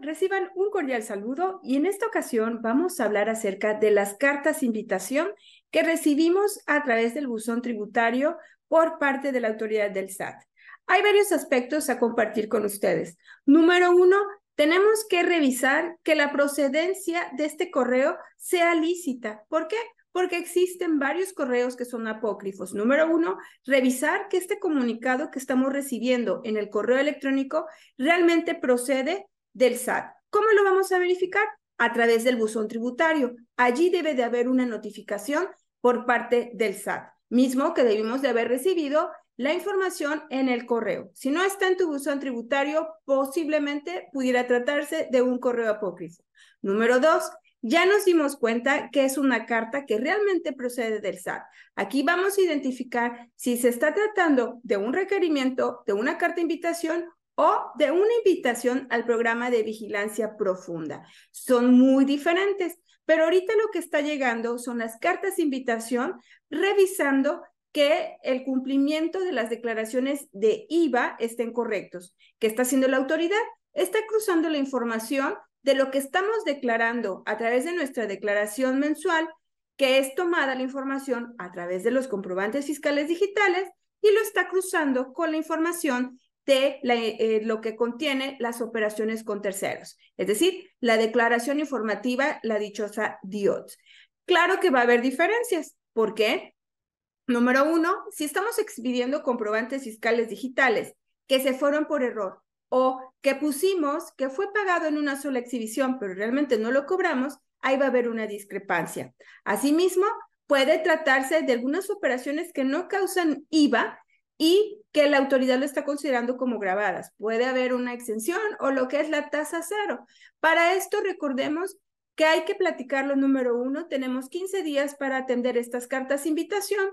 Reciban un cordial saludo y en esta ocasión vamos a hablar acerca de las cartas invitación que recibimos a través del buzón tributario por parte de la autoridad del SAT. Hay varios aspectos a compartir con ustedes. Número uno, tenemos que revisar que la procedencia de este correo sea lícita. ¿Por qué? Porque existen varios correos que son apócrifos. Número uno, revisar que este comunicado que estamos recibiendo en el correo electrónico realmente procede del SAT. ¿Cómo lo vamos a verificar? A través del buzón tributario. Allí debe de haber una notificación por parte del SAT, mismo que debimos de haber recibido la información en el correo. Si no está en tu buzón tributario, posiblemente pudiera tratarse de un correo apócrifo. Número dos, ya nos dimos cuenta que es una carta que realmente procede del SAT. Aquí vamos a identificar si se está tratando de un requerimiento, de una carta invitación o de una invitación al programa de vigilancia profunda. Son muy diferentes, pero ahorita lo que está llegando son las cartas de invitación revisando que el cumplimiento de las declaraciones de IVA estén correctos. ¿Qué está haciendo la autoridad? Está cruzando la información de lo que estamos declarando a través de nuestra declaración mensual, que es tomada la información a través de los comprobantes fiscales digitales y lo está cruzando con la información de eh, lo que contiene las operaciones con terceros, es decir, la declaración informativa, la dichosa DIOT. Claro que va a haber diferencias. ¿Por qué? Número uno, si estamos expidiendo comprobantes fiscales digitales que se fueron por error o que pusimos que fue pagado en una sola exhibición, pero realmente no lo cobramos, ahí va a haber una discrepancia. Asimismo, puede tratarse de algunas operaciones que no causan IVA, y que la autoridad lo está considerando como grabadas. Puede haber una exención o lo que es la tasa cero. Para esto recordemos que hay que platicarlo número uno. Tenemos 15 días para atender estas cartas de invitación.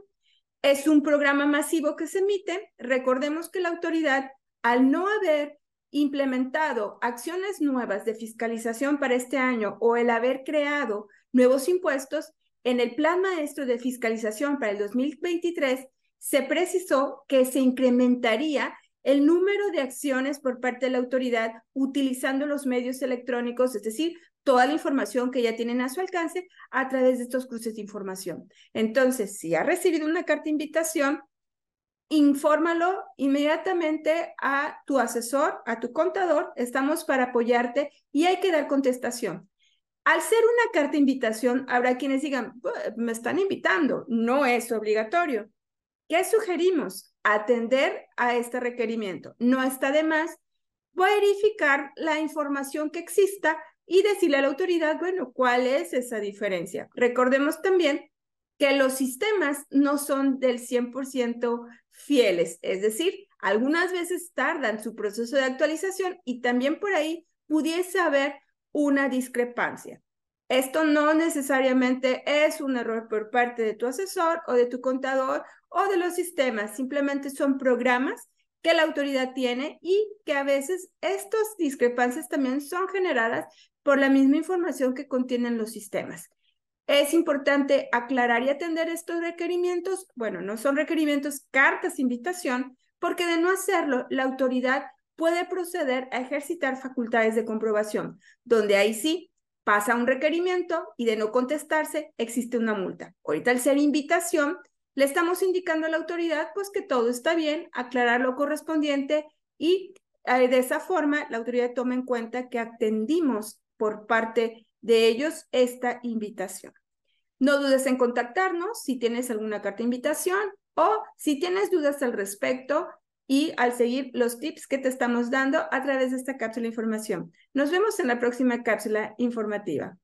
Es un programa masivo que se emite. Recordemos que la autoridad, al no haber implementado acciones nuevas de fiscalización para este año o el haber creado nuevos impuestos, en el plan maestro de fiscalización para el 2023 se precisó que se incrementaría el número de acciones por parte de la autoridad utilizando los medios electrónicos, es decir, toda la información que ya tienen a su alcance a través de estos cruces de información. Entonces, si ha recibido una carta de invitación, infórmalo inmediatamente a tu asesor, a tu contador, estamos para apoyarte y hay que dar contestación. Al ser una carta de invitación, habrá quienes digan, me están invitando, no es obligatorio. ¿Qué sugerimos? Atender a este requerimiento. No está de más verificar la información que exista y decirle a la autoridad, bueno, ¿cuál es esa diferencia? Recordemos también que los sistemas no son del 100% fieles, es decir, algunas veces tardan su proceso de actualización y también por ahí pudiese haber una discrepancia. Esto no necesariamente es un error por parte de tu asesor o de tu contador o de los sistemas, simplemente son programas que la autoridad tiene y que a veces estas discrepancias también son generadas por la misma información que contienen los sistemas. Es importante aclarar y atender estos requerimientos. Bueno, no son requerimientos, cartas invitación, porque de no hacerlo, la autoridad puede proceder a ejercitar facultades de comprobación, donde ahí sí pasa un requerimiento y de no contestarse existe una multa. Ahorita al ser invitación, le estamos indicando a la autoridad pues que todo está bien, aclarar lo correspondiente y eh, de esa forma la autoridad toma en cuenta que atendimos por parte de ellos esta invitación. No dudes en contactarnos si tienes alguna carta de invitación o si tienes dudas al respecto, y al seguir los tips que te estamos dando a través de esta cápsula de información. Nos vemos en la próxima cápsula informativa.